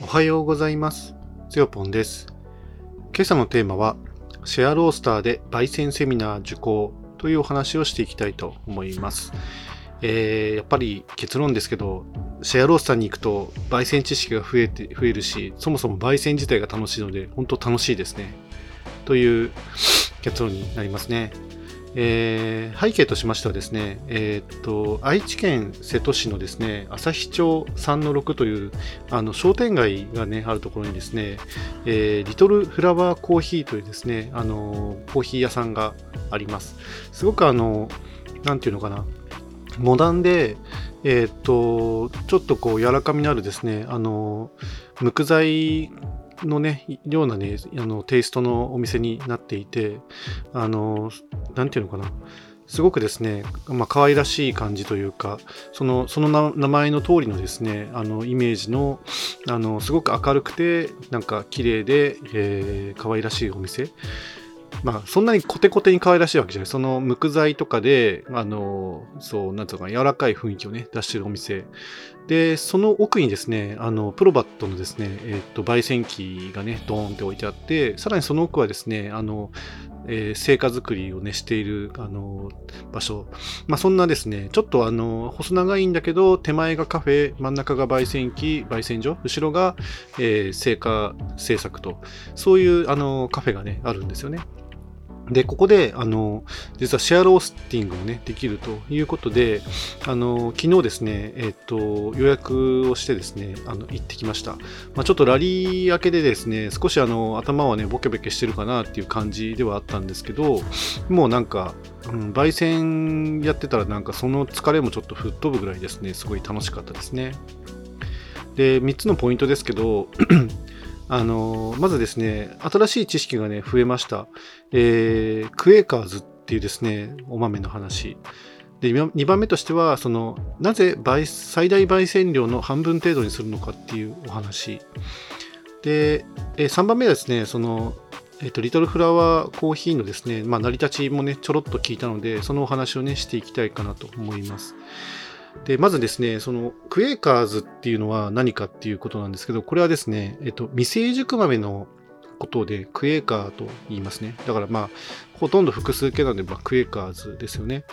おはようございます。つよぽんです。今朝のテーマは、シェアロースターで焙煎セミナー受講というお話をしていきたいと思います。えーやっぱり結論ですけど、シェアロースターに行くと焙煎知識が増えて増えるし、そもそも焙煎自体が楽しいので、本当楽しいですね。という結論になりますね。えー背景としましてはですね、えーっと、愛知県瀬戸市のですね、旭町3-6というあの商店街がね、あるところにですね、えーリトルフラワーコーヒーというですね、あの、コーヒー屋さんがあります。すごくあの、なんていうのかな、モダンで、えーっと、ちょっとこう柔らかみのあるですね、あの、無垢材のね、ようなね、あの、テイストのお店になっていて、あの、なんていうのかな、すごくですね、まあ、可愛らしい感じというか、そのその名前の通りのですね、あのイメージの、あのすごく明るくて、なんか綺麗で、えー可愛らしいお店。まあ、そんなにコテコテに可愛らしいわけじゃない。その無垢材とかで、あの、そう、なんつうか、柔らかい雰囲気をね、出してるお店。で、その奥にですね、あの、プロバットのですね、えっと、焙煎機がね、ドーンって置いてあって、さらにその奥はですね、あの、えー成果作りをね、している、あの、場所。まあ、そんなですね、ちょっとあの、細長いんだけど、手前がカフェ、真ん中が焙煎機、焙煎所、後ろが、えー成果制作と、そういうあの、カフェがね、あるんですよね。で、ここで、あの、実はシェアロースティングもね、できるということで、あの、昨日ですね、えっと、予約をしてですね、あの、行ってきました。まあ、ちょっとラリー明けでですね、少しあの、頭はね、ボケボケしてるかなっていう感じではあったんですけど、もうなんか、うん、焙煎やってたらなんかその疲れもちょっと吹っ飛ぶぐらいですね、すごい楽しかったですね。で、3つのポイントですけど、あのまずですね、新しい知識がね、増えました。えークエーカーズっていうですね、お豆の話。で、2番目としては、その、なぜ焙最大焙煎量の半分程度にするのかっていうお話。で、え3番目はですね、その、えっ、と、リトルフラワーコーヒーのですね、まあ、成り立ちもね、ちょろっと聞いたので、そのお話をね、していきたいかなと思います。で、まずですね、その、クエーカーズっていうのは何かっていうことなんですけど、これはですね、えっ、と、未成熟豆のことで、クエーカーと言いますね。だからまあ、ほとんど複数形なので、まあ、クエーカーズですよね。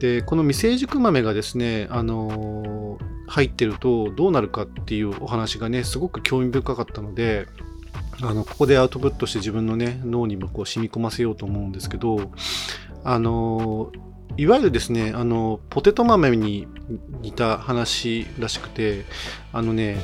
で、この未成熟豆がですね、あのー入ってるとどうなるかっていうお話がね、すごく興味深かったので、あの、ここでアウトプットして自分のね、脳にもこう染み込ませようと思うんですけど、あのーいわゆるですね、あの、ポテト豆に似た話らしくて、あのね、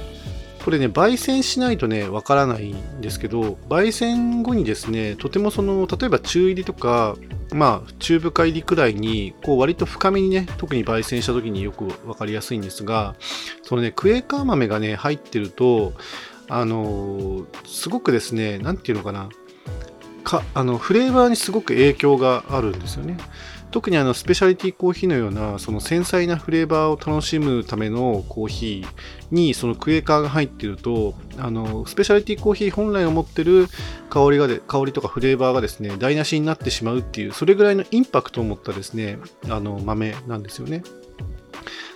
これね、焙煎しないとね、わからないんですけど、焙煎後にですね、とてもその、例えば中入りとか、まあ、中深入りくらいに、こう、割と深めにね、特に焙煎した時によくわかりやすいんですが、そのね、クエーカー豆がね、入ってると、あのすごくですね、なんていうのかな、かあのフレーバーにすごく影響があるんですよね。特にあのスペシャリティコーヒーのようなその繊細なフレーバーを楽しむためのコーヒーにそのクエーカーが入っているとあのスペシャリティコーヒー本来を持ってる香りがで香りとかフレーバーがですね台無しになってしまうっていうそれぐらいのインパクトを持ったですねあの豆なんですよね。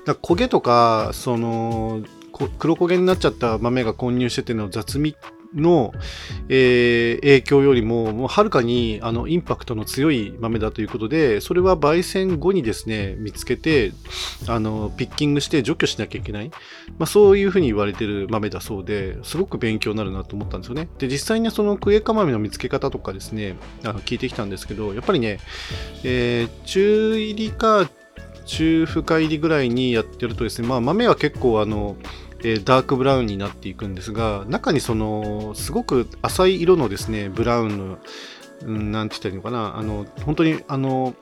だ焦げとかその黒焦げになっちゃった豆が混入してての雑味の、えー影響よりも、もうはるかにあのインパクトの強い豆だということで、それは焙煎後にですね、見つけて、あのピッキングして除去しなきゃいけない、まあ、そういうふうに言われてる豆だそうで、すごく勉強になるなと思ったんですよね。で、実際にそのクエカ豆の見つけ方とかですね、あの聞いてきたんですけど、やっぱりね、えー中入りか中深入りぐらいにやってるとですね、まあ、豆は結構あの、えーダークブラウンになっていくんですが中にそのすごく浅い色のですねブラウンの、何、て言ったらいいのかなあの本当にあの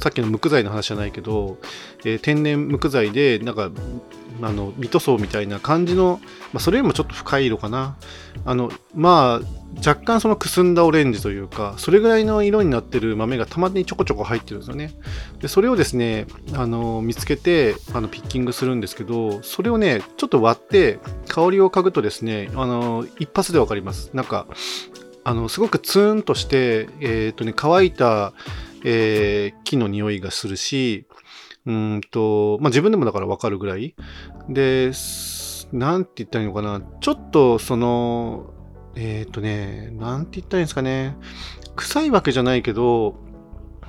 さっきの無垢材の話じゃないけど、えー天然無垢材でなんかあのミト層みたいな感じの、まあ、それよりもちょっと深い色かな。あのまあ若干そのくすんだオレンジというかそれぐらいの色になってる豆がたまにちょこちょこ入ってるんですよね。でそれをですねあの見つけてあのピッキングするんですけどそれをねちょっと割って香りを嗅ぐとですねあの一発でわかります。なんかあのすごくツーンとして、えーとね、乾いた、えー木の匂いがするしうんと、まあ、自分でもだからわかるぐらいでなんて言ったらいいのかな。ちょっと、その、えっ、ー、とね、なんて言ったらいいんですかね。臭いわけじゃないけど、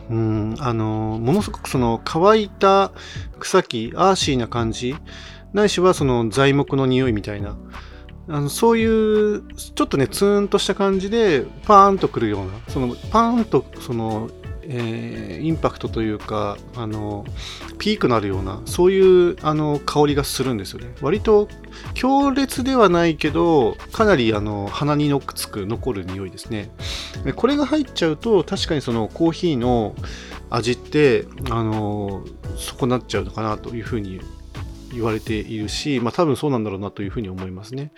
うん、あの、ものすごくその乾いた草木、アーシーな感じ、ないしはその材木の匂いみたいな、あのそういう、ちょっとね、ツーンとした感じで、パーンとくるような、その、パーンと、その、えー、インパクトというか、あの、ピークのあるような、そういうあの香りがするんですよね。割と強烈ではないけど、かなりあの鼻にのくつく残る匂いですね。でこれが入っちゃうと、確かにそのコーヒーの味って、あの、損なっちゃうのかなというふうに言われているし、まあ多分そうなんだろうなというふうに思いますね。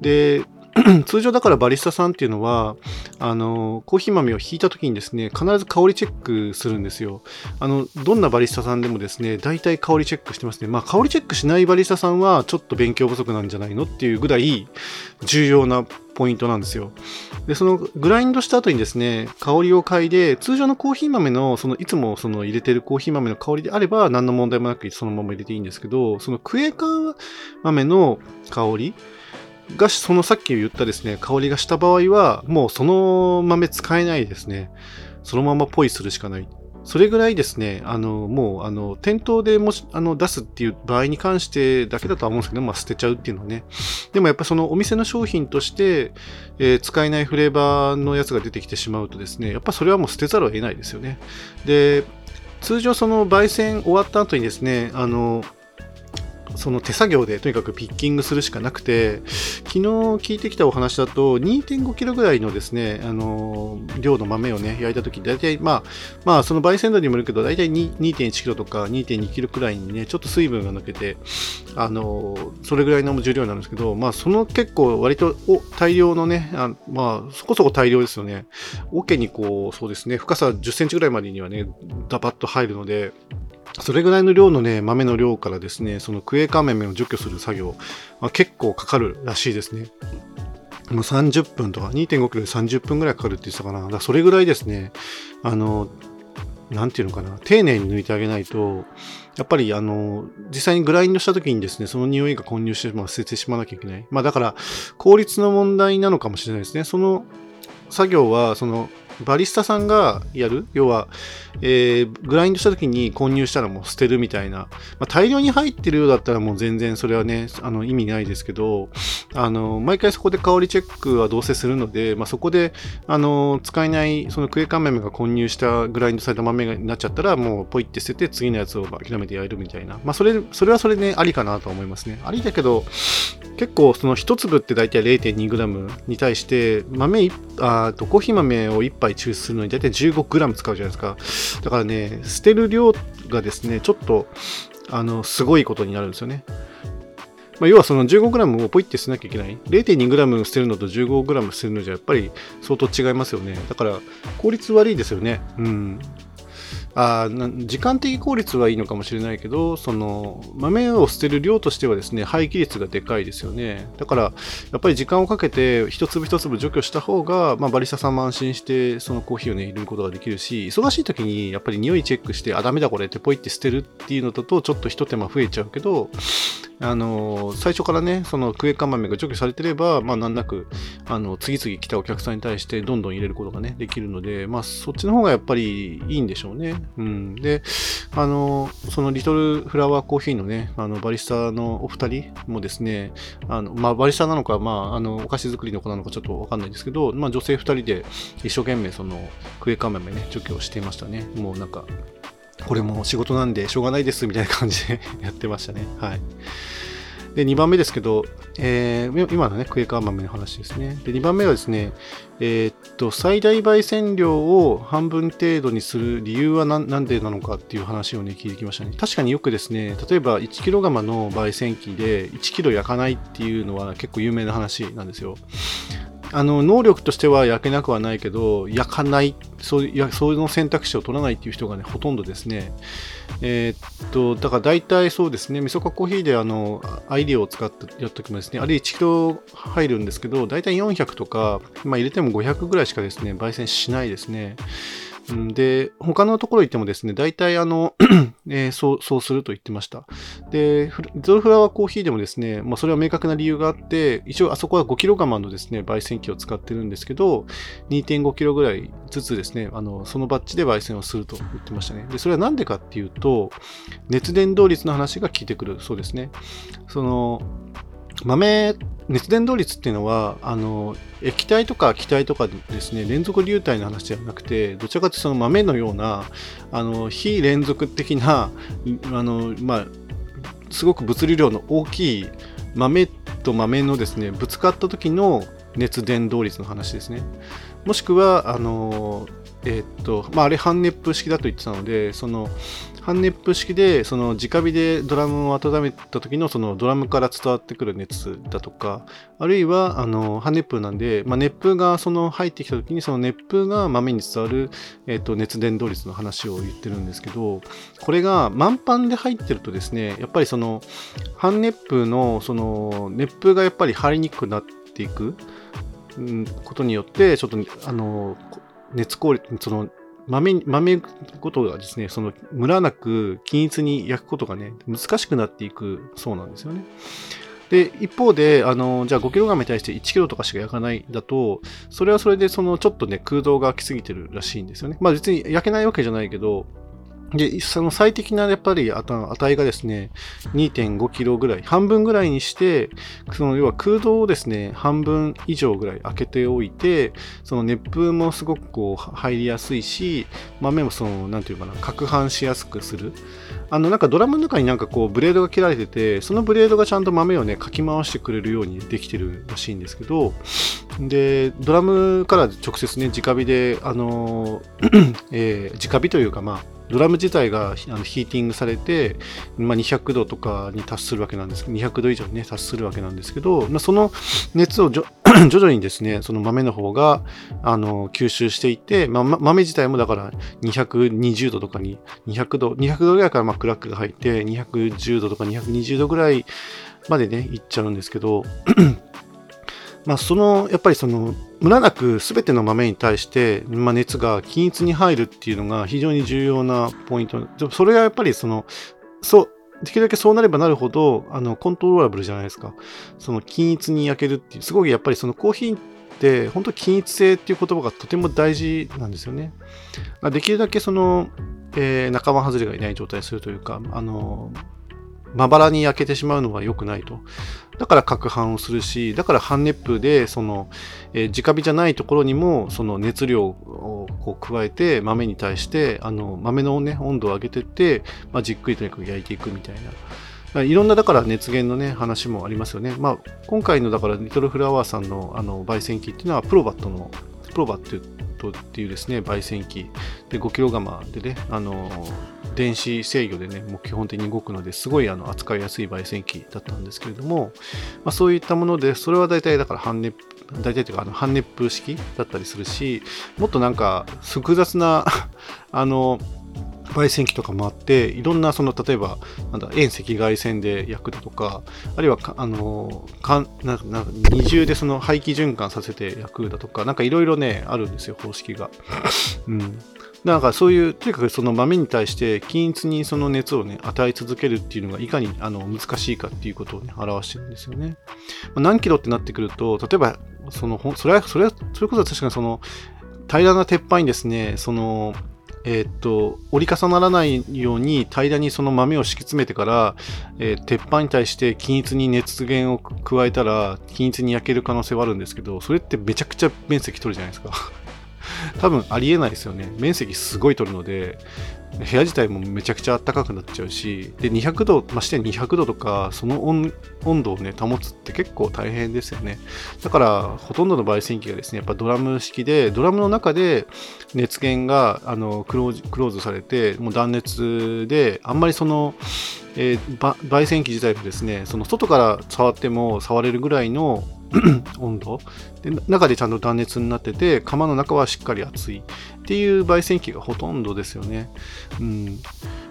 で、通常だからバリスタさんっていうのは、あの、コーヒー豆をひいた時にですね、必ず香りチェックするんですよ。あの、どんなバリスタさんでもですね、大体香りチェックしてますね。まあ、香りチェックしないバリスタさんは、ちょっと勉強不足なんじゃないのっていうぐらい重要なポイントなんですよ。で、そのグラインドした後にですね、香りを嗅いで、通常のコーヒー豆の、そのいつもその入れてるコーヒー豆の香りであれば、何の問題もなくそのまま入れていいんですけど、そのクエカ豆の香り、が、そのさっき言ったですね、香りがした場合は、もうその豆使えないですね。そのままポイするしかない。それぐらいですね、あの、もう、あの、店頭でもし、あの、出すっていう場合に関してだけだとは思うんですけど、まあ、捨てちゃうっていうのはね。でもやっぱそのお店の商品として、えー、使えないフレーバーのやつが出てきてしまうとですね、やっぱそれはもう捨てざるを得ないですよね。で、通常その焙煎終わった後にですね、あの、その手作業でとにかくピッキングするしかなくて、昨日聞いてきたお話だと、2.5キロぐらいのですね、あの、量の豆をね、焼いたとき、大体、まあ、まあ、その焙煎度にもよるけど、大体2.1キロとか2.2キロくらいにね、ちょっと水分が抜けて、あの、それぐらいの重量になるんですけど、まあ、その結構割とお大量のね、あまあ、そこそこ大量ですよね。桶にこう、そうですね、深さ10センチぐらいまでにはね、ダバッと入るので、それぐらいの量のね、豆の量からですね、そのクエカ豆を除去する作業、まあ、結構かかるらしいですね。もう30分とか、2.5キロで30分ぐらいかかるって言ってたかな。だかそれぐらいですね、あの、なんていうのかな、丁寧に抜いてあげないと、やっぱりあの、実際にグラインドした時にですね、その匂いが混入して、まあ、捨ててしまわなきゃいけない。まあだから、効率の問題なのかもしれないですね。その作業は、その、バリスタさんがやる？要は、えー、グラインドした時に混入したらもう捨てるみたいな。まあ、大量に入ってるようだったらもう全然それはね、あの意味ないですけど、あの、毎回そこで香りチェックはどうせするので、まあ、そこで、あの、使えない、そのクエカン豆が混入したグラインドされた豆になっちゃったら、もうポイって捨てて次のやつを諦めてやるみたいな。まあ、それ、それはそれで、ね、ありかなと思いますね。ありだけど、結構その1粒って大体 0.2g に対して、豆あとコーヒー豆を1杯抽出するのに大体 15g 使うじゃないですか。だからね、捨てる量がですね、ちょっと、あの、すごいことになるんですよね。まあ、要はその 15g をポイって捨てなきゃいけない。0.2g 捨てるのと 15g 捨てるのじゃやっぱり相当違いますよね。だから効率悪いですよね。うん。あ時間的効率はいいのかもしれないけど、その豆を捨てる量としてはですね、廃棄率がでかいですよね。だから、やっぱり時間をかけて一粒一粒除去した方が、まあ、バリスタさんも安心して、そのコーヒーをね、入れることができるし、忙しい時にやっぱり匂いチェックして、あ、ダメだこれってポイって捨てるっていうのだと、ちょっと一手間増えちゃうけど、あの最初からね、そのクエカ豆が除去されてれば、まあ、難なく、あの、次々来たお客さんに対してどんどん入れることがね、できるので、まあ、そっちの方がやっぱりいいんでしょうね。うん。で、あの、そのリトルフラワーコーヒーのね、あの、バリスタのお二人もですね、あの、まあ、バリスタなのか、まあ、あの、お菓子作りの子なのかちょっとわかんないですけど、まあ、女性二人で一生懸命その、クエカ豆ね、除去をしていましたね。もうなんか、これも仕事なんでしょうがないですみたいな感じでやってましたね。はい。で、2番目ですけど、えー、今のね、クエカー豆の話ですね。で、2番目はですね、えー、っと、最大焙煎量を半分程度にする理由は何でなのかっていう話をね、聞いてきましたね。確かによくですね、例えば 1kg の焙煎機で 1kg 焼かないっていうのは結構有名な話なんですよ。あの能力としては焼けなくはないけど焼かないそういやそう選択肢を取らないっていう人がねほとんどですね。えー、っとだから大体そうですね味噌かコーヒーであのアイディアを使ってやっときもですね。あれ1キロ入るんですけど大体400とか、まあ、入れても500ぐらいしかですね焙煎しないですね。で、他のところ行ってもですね、大体あの、えー、そう、そうすると言ってました。で、ゾルフラワーコーヒーでもですね、まあ、それは明確な理由があって、一応あそこは5キロ釜のですね、焙煎機を使ってるんですけど、2.5キロぐらいずつですね、あの、そのバッチで焙煎をすると言ってましたね。で、それはなんでかっていうと、熱伝導率の話が効いてくるそうですね。その、豆、熱伝導率っていうのは、あの、液体とか気体とかですね、連続流体の話ではなくて、どちらかというとその豆のような、あの、非連続的な、あの、まあ、すごく物理量の大きい豆と豆のですね、ぶつかった時の熱伝導率の話ですね。もしくは、あの、えー、っと、まあ、あれ半熱風式だと言ってたので、その、半熱風式で、その直火でドラムを温めた時のそのドラムから伝わってくる熱だとか、あるいは、あの、半熱風なんで、まあ、熱風がその入ってきた時に、その熱風が豆に伝わる、えー、っと、熱伝導率の話を言ってるんですけど、これが満帆で入ってるとですね、やっぱりその、半熱風の、その、熱風がやっぱり入りにくくなっていく、ことによって、ちょっと、あの、熱効率、その豆、豆ごとがですね、そのムラなく均一に焼くことがね、難しくなっていくそうなんですよね。で、一方で、あの、じゃあ 5kg に対して 1kg とかしか焼かないだと、それはそれでそのちょっとね、空洞が空きすぎてるらしいんですよね。まあ別に焼けないわけじゃないけど、で、その最適なやっぱり値がですね、2.5キロぐらい、半分ぐらいにして、その要は空洞をですね、半分以上ぐらい開けておいて、その熱風もすごくこう入りやすいし、豆もその、なんていうかな、攪拌しやすくする。あの、なんかドラムの中になんかこう、ブレードが切られてて、そのブレードがちゃんと豆をね、かき回してくれるようにできてるらしいんですけど、で、ドラムから直接ね、直火で、あの えー、直火というかまあ、ドラム自体があのヒーティングされて、まあ、200度とかに達するわけなんですけど、200度以上にね、達するわけなんですけど、まあ、その熱を 徐々にですね、その豆の方が、あの、吸収していって、まあ、豆自体もだから220度とかに、200度、200度ぐらいからまあクラックが入って、210度とか220度ぐらいまでね、いっちゃうんですけど、まあ、その、やっぱりその、ムラなく全ての豆に対して、まあ、熱が均一に入るっていうのが非常に重要なポイントで。それがやっぱりその、そう、できるだけそうなればなるほど、あの、コントローラブルじゃないですか。その均一に焼けるっていう、すごいやっぱりそのコーヒーって、本当均一性っていう言葉がとても大事なんですよね。できるだけその、えー、仲間外れがいない状態するというか、あの、まばらに焼けてしまうのは良くないと。だから攪拌をするし、だから半熱風で、その、えー、直火じゃないところにも、その熱量をこう加えて、豆に対して、あの、豆のね、温度を上げてって、まあ、じっくりとにかく焼いていくみたいな。いろんなだから熱源のね、話もありますよね。まあ、今回のだからリトルフラワーさんのあの焙煎機っていうのはプロバットの、プロバットっていうですね、焙煎機で 5kg 釜でね、あの電子制御でね、もう基本的に動くので、すごいあの扱いやすい焙煎機だったんですけれども、まあ、そういったもので、それは大体だから半熱、大体というかあの半熱風式だったりするし、もっとなんか複雑な あの、焙煎機とかもあって、いろんなその例えばなんだ遠赤外線で焼くだとか、あるいはあのかんな二重でその排気循環させて焼くだとか、なんかいろいろね、あるんですよ、方式が。うん。なんかそういう、とにかくその豆に対して均一にその熱をね、与え続けるっていうのがいかにあの難しいかっていうことをね、表してるんですよね。何キロってなってくると、例えば、その、それは、それは、それこそ確かにその、平らな鉄板にですね、その、えー、っと、折り重ならないように平らにその豆を敷き詰めてから、えー、鉄板に対して均一に熱源を加えたら均一に焼ける可能性はあるんですけど、それってめちゃくちゃ面積取るじゃないですか。多分ありえないですよね。面積すごい取るので、部屋自体もめちゃくちゃ暖かくなっちゃうし、で、200度、まして200度とか、その温度をね、保つって結構大変ですよね。だから、ほとんどの焙煎機がですね、やっぱドラム式で、ドラムの中で熱源があのクローズクローズされて、もう断熱で、あんまりその、えー、焙煎機自体もですね、その外から触っても触れるぐらいの 温度で中でちゃんと断熱になってて窯の中はしっかり熱いっていう焙煎機がほとんどですよね、うん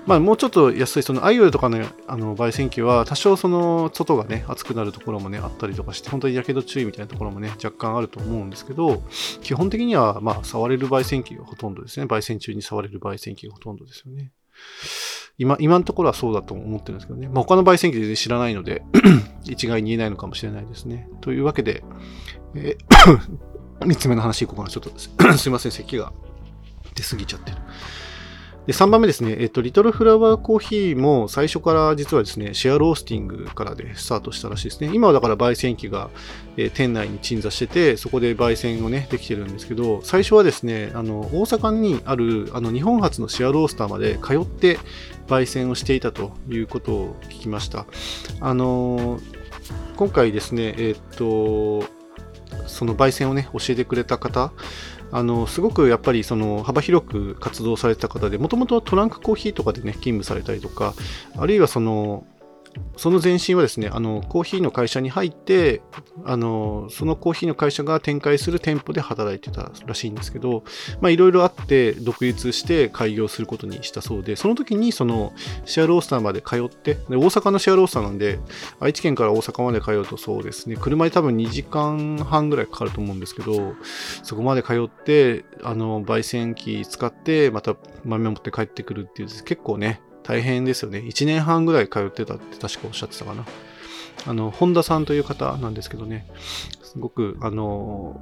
まあ、もうちょっと安い、そのアイオルとかのあの焙煎機は、多少その外がね、熱くなるところもね、あったりとかして、本当にやけど注意みたいなところもね、若干あると思うんですけど、基本的には、まあ、触れる焙煎機がほとんどですね。焙煎中に触れる焙煎機がほとんどですよね。今、今のところはそうだと思ってるんですけどね。まあ、他の焙煎機全然知らないので 一概に言えないのかもしれないですね。というわけで、えー、3つ目の話いこうかな。ちょっとすいません、咳が出過ぎちゃってる。で、3番目ですね、えっと、リトルフラワーコーヒーも最初から実はですね、シェアロースティングからでスタートしたらしいですね。今はだから焙煎機が、えー、店内に鎮座してて、そこで焙煎をね、できてるんですけど、最初はですね、あの、大阪にある、あの、日本初のシェアロースターまで通って焙煎をしていたということを聞きました。あの今回ですね、えっと、その焙煎をね、教えてくれた方、あのすごくやっぱりその幅広く活動されてた方でもともとトランクコーヒーとかでね勤務されたりとかあるいはそのその前身はですね、あの、コーヒーの会社に入って、あの、そのコーヒーの会社が展開する店舗で働いてたらしいんですけど、いろいろあって、独立して開業することにしたそうで、その時に、その、シェアロースターまで通って、で大阪のシェアロースターなんで、愛知県から大阪まで通うとそうですね、車で多分2時間半ぐらいかかると思うんですけど、そこまで通って、あの、焙煎機使って、また豆持って帰ってくるっていう、結構ね、大変ですよね。1年半ぐらい通ってたって確かおっしゃってたかな。あの、本田さんという方なんですけどね、すごく、あの、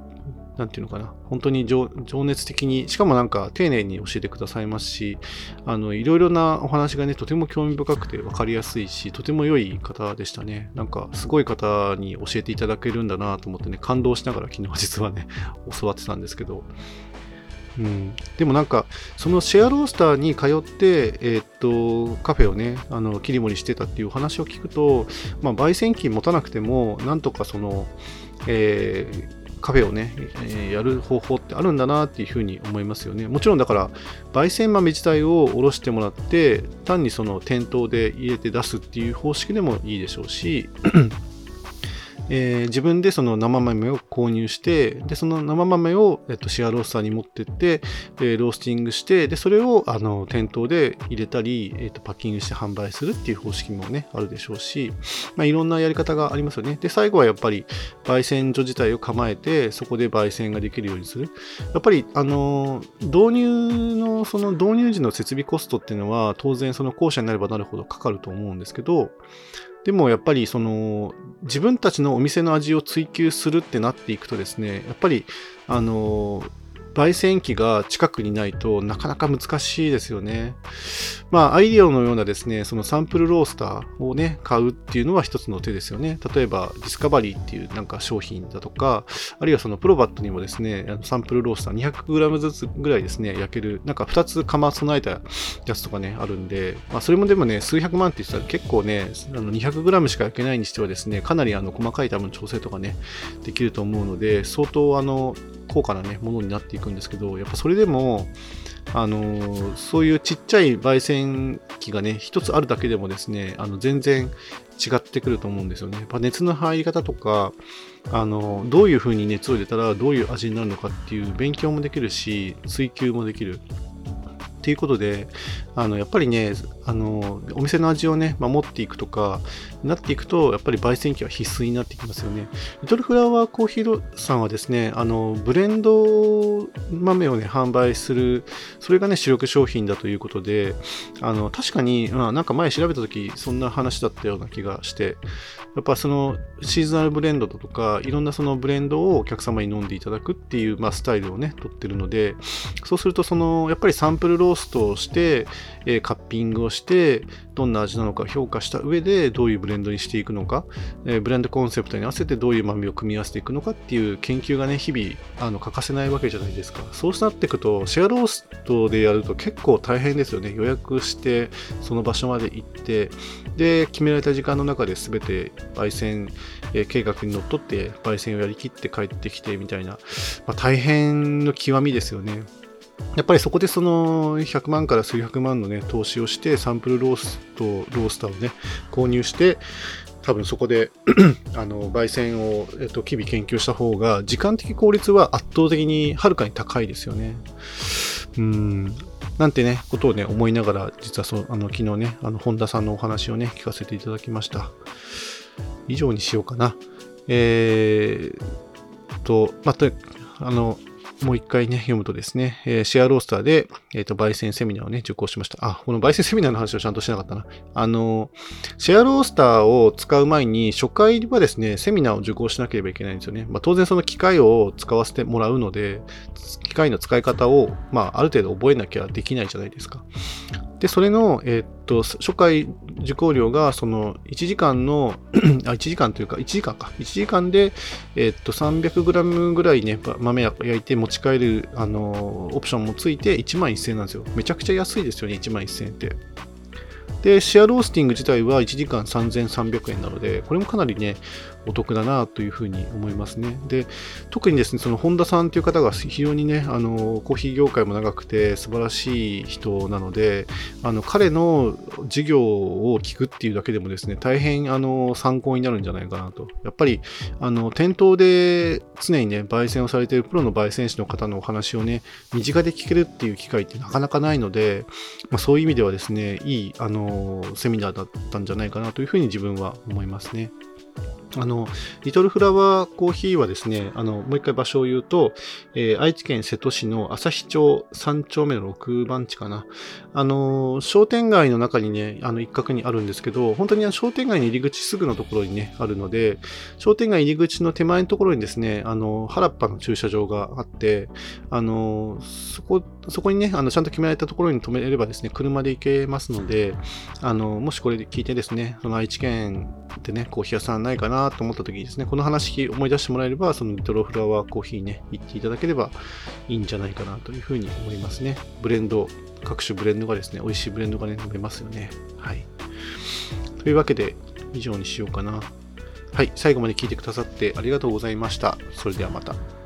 なんていうのかな、本当に情熱的に、しかもなんか丁寧に教えてくださいますし、あの、いろいろなお話がね、とても興味深くて分かりやすいし、とても良い方でしたね。なんか、すごい方に教えていただけるんだなと思ってね、感動しながら昨日実はね、教わってたんですけど、うん、でもなんかそのシェアロースターに通って、えー、っとカフェをねあの切り盛りしてたっていう話を聞くと、まあ、焙煎機持たなくてもなんとかその、えーカフェをね、えー、やる方法ってあるんだなっていうふうに思いますよね。もちろんだから、焙煎豆自体をおろしてもらって、単にその店頭で入れて出すっていう方式でもいいでしょうし、えー、自分でその生豆を購入して、で、その生豆を、えっと、シェアロースターに持ってって、えロースティングして、で、それを、あの、店頭で入れたり、えっと、パッキングして販売するっていう方式もね、あるでしょうし、まあ、いろんなやり方がありますよね。で、最後はやっぱり、焙煎所自体を構えて、そこで焙煎ができるようにする。やっぱり、あの、導入の、その導入時の設備コストっていうのは、当然その後者になればなるほどかかると思うんですけど、でもやっぱりその自分たちのお店の味を追求するってなっていくとですね、やっぱりあの焙煎機が近くにないとなかなか難しいですよね。まあ、アイディオのようなですね、そのサンプルロースターをね、買うっていうのは一つの手ですよね。例えば、ディスカバリーっていうなんか商品だとか、あるいはそのプロバットにもですね、サンプルロースター 200g ずつぐらいですね、焼ける、なんか2つ釜備えたやつとかね、あるんで、まあ、それもでもね、数百万って言ったら結構ね、あの 200g しか焼けないにしてはですね、かなりあの細かい多分調整とかね、できると思うので、相当あの、高価なね、ものになっていくくんですけど、やっぱそれでも、あのそういうちっちゃい焙煎機がね、一つあるだけでもですね、あの全然違ってくると思うんですよね。やっぱ熱の入り方とか、あのどういう風に熱を入れたらどういう味になるのかっていう勉強もできるし、追求もできる。っていうことで、あのやっぱりね、あのお店の味をね、守っていくとか、なっていくと、やっぱり焙煎機は必須になってきますよね。リトルフラワーコーヒーさんはですね、あのブレンド豆をね、販売する、それがね、主力商品だということで、あの確かに、まあ、なんか前調べたとき、そんな話だったような気がして、やっぱそのシーズナルブレンドだとか、いろんなそのブレンドをお客様に飲んでいただくっていう、まあ、スタイルをね、とってるので、そうすると、その、やっぱりサンプルローストをして、え、カッピングをして、どんな味なのか評価した上で、どういうブレンドにしていくのか、え、ブレンドコンセプトに合わせてどういう豆を組み合わせていくのかっていう研究がね、日々、あの、欠かせないわけじゃないですか。そうなっていくと、シェアローストでやると結構大変ですよね。予約して、その場所まで行って、で、決められた時間の中で全て焙煎、え、計画にのっとって焙煎をやりきって帰ってきてみたいな、まあ、大変の極みですよね。やっぱりそこでその100万から数百万のね、投資をして、サンプルロースト、ロースターをね、購入して、多分そこで あの、焙煎を、えっと、日々研究した方が、時間的効率は圧倒的にはるかに高いですよね。うん。なんてね、ことをね、思いながら、実はそう、あの、昨日ね、あの、本田さんのお話をね、聞かせていただきました。以上にしようかな。えー、と、また、あの、もう一回ね、読むとですね、えー、シェアロースターで、えっ、ー、と、焙煎セミナーをね、受講しました。あ、この焙煎セミナーの話をちゃんとしなかったな。あの、シェアロースターを使う前に、初回はですね、セミナーを受講しなければいけないんですよね。まあ、当然その機械を使わせてもらうので、機械の使い方を、まあ、ある程度覚えなきゃできないじゃないですか。で、それの、えー、っと、初回受講料が、その、1時間の あ、1時間というか、1時間か。1時間で、えー、っと、300g ぐらいね、豆焼いて持ち帰る、あのオプションもついて1万1000円なんですよ。めちゃくちゃ安いですよね、1万1000円って。で、シェアロースティング自体は1時間3300円なので、これもかなりね、お得だなというふうに思いますね。で、特にですね、その本田さんという方が非常にね、あの、コーヒー業界も長くて素晴らしい人なので、あの、彼の授業を聞くっていうだけでもですね、大変、あの、参考になるんじゃないかなと。やっぱり、あの、店頭で常にね、焙煎をされているプロの焙煎士の方のお話をね、身近で聞けるっていう機会ってなかなかないので、まあ、そういう意味ではですね、いい、あの、セミナーだったんじゃないかなというふうに自分は思いますね。あの、リトルフラワーコーヒーはですね、あの、もう一回場所を言うと、えー、愛知県瀬戸市の旭町3丁目の6番地かな。あの、商店街の中にね、あの、一角にあるんですけど、本当に商店街の入り口すぐのところにね、あるので、商店街入り口の手前のところにですね、あの、原っぱの駐車場があって、あの、そこ、そこにね、あの、ちゃんと決められたところに止めればですね、車で行けますので、あの、もしこれで聞いてですね、その愛知県でね、コーヒー屋さんないかななと思った時にですね、この話思い出してもらえれば、そのリトロフラワーコーヒーね、行っていただければいいんじゃないかなというふうに思いますね。ブレンド、各種ブレンドがですね、美味しいブレンドがね、飲めますよね。はい。というわけで、以上にしようかな。はい、最後まで聞いてくださってありがとうございました。それではまた。